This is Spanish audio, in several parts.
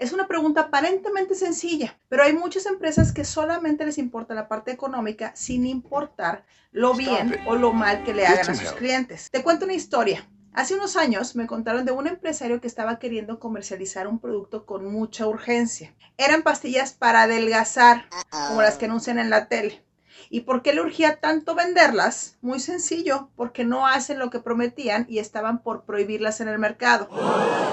Es una pregunta aparentemente sencilla, pero hay muchas empresas que solamente les importa la parte económica sin importar lo bien o lo mal que le hagan a sus clientes. Te cuento una historia. Hace unos años me contaron de un empresario que estaba queriendo comercializar un producto con mucha urgencia. Eran pastillas para adelgazar, como las que anuncian en la tele. ¿Y por qué le urgía tanto venderlas? Muy sencillo, porque no hacen lo que prometían y estaban por prohibirlas en el mercado.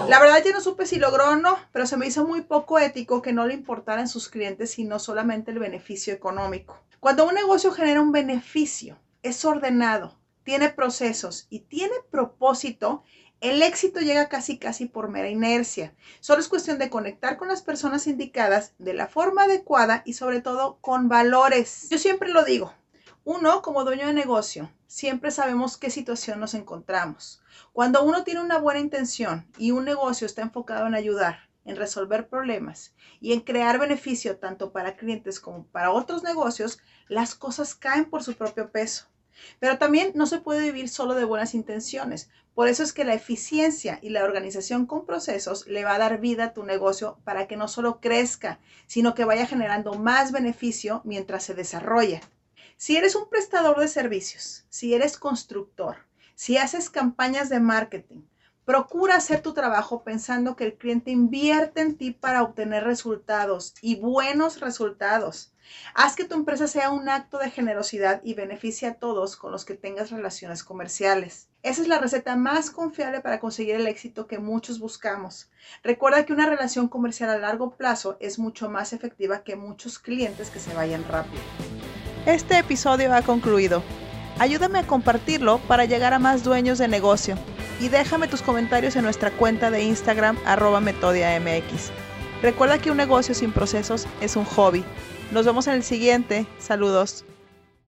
La verdad ya no supe si logró o no, pero se me hizo muy poco ético que no le importaran sus clientes, sino solamente el beneficio económico. Cuando un negocio genera un beneficio, es ordenado, tiene procesos y tiene propósito, el éxito llega casi casi por mera inercia. Solo es cuestión de conectar con las personas indicadas de la forma adecuada y sobre todo con valores. Yo siempre lo digo, uno como dueño de negocio, siempre sabemos qué situación nos encontramos. Cuando uno tiene una buena intención y un negocio está enfocado en ayudar, en resolver problemas y en crear beneficio tanto para clientes como para otros negocios, las cosas caen por su propio peso. Pero también no se puede vivir solo de buenas intenciones. Por eso es que la eficiencia y la organización con procesos le va a dar vida a tu negocio para que no solo crezca, sino que vaya generando más beneficio mientras se desarrolla. Si eres un prestador de servicios, si eres constructor, si haces campañas de marketing, Procura hacer tu trabajo pensando que el cliente invierte en ti para obtener resultados y buenos resultados. Haz que tu empresa sea un acto de generosidad y beneficie a todos con los que tengas relaciones comerciales. Esa es la receta más confiable para conseguir el éxito que muchos buscamos. Recuerda que una relación comercial a largo plazo es mucho más efectiva que muchos clientes que se vayan rápido. Este episodio ha concluido. Ayúdame a compartirlo para llegar a más dueños de negocio y déjame tus comentarios en nuestra cuenta de Instagram arroba metodiamx. Recuerda que un negocio sin procesos es un hobby. Nos vemos en el siguiente. Saludos.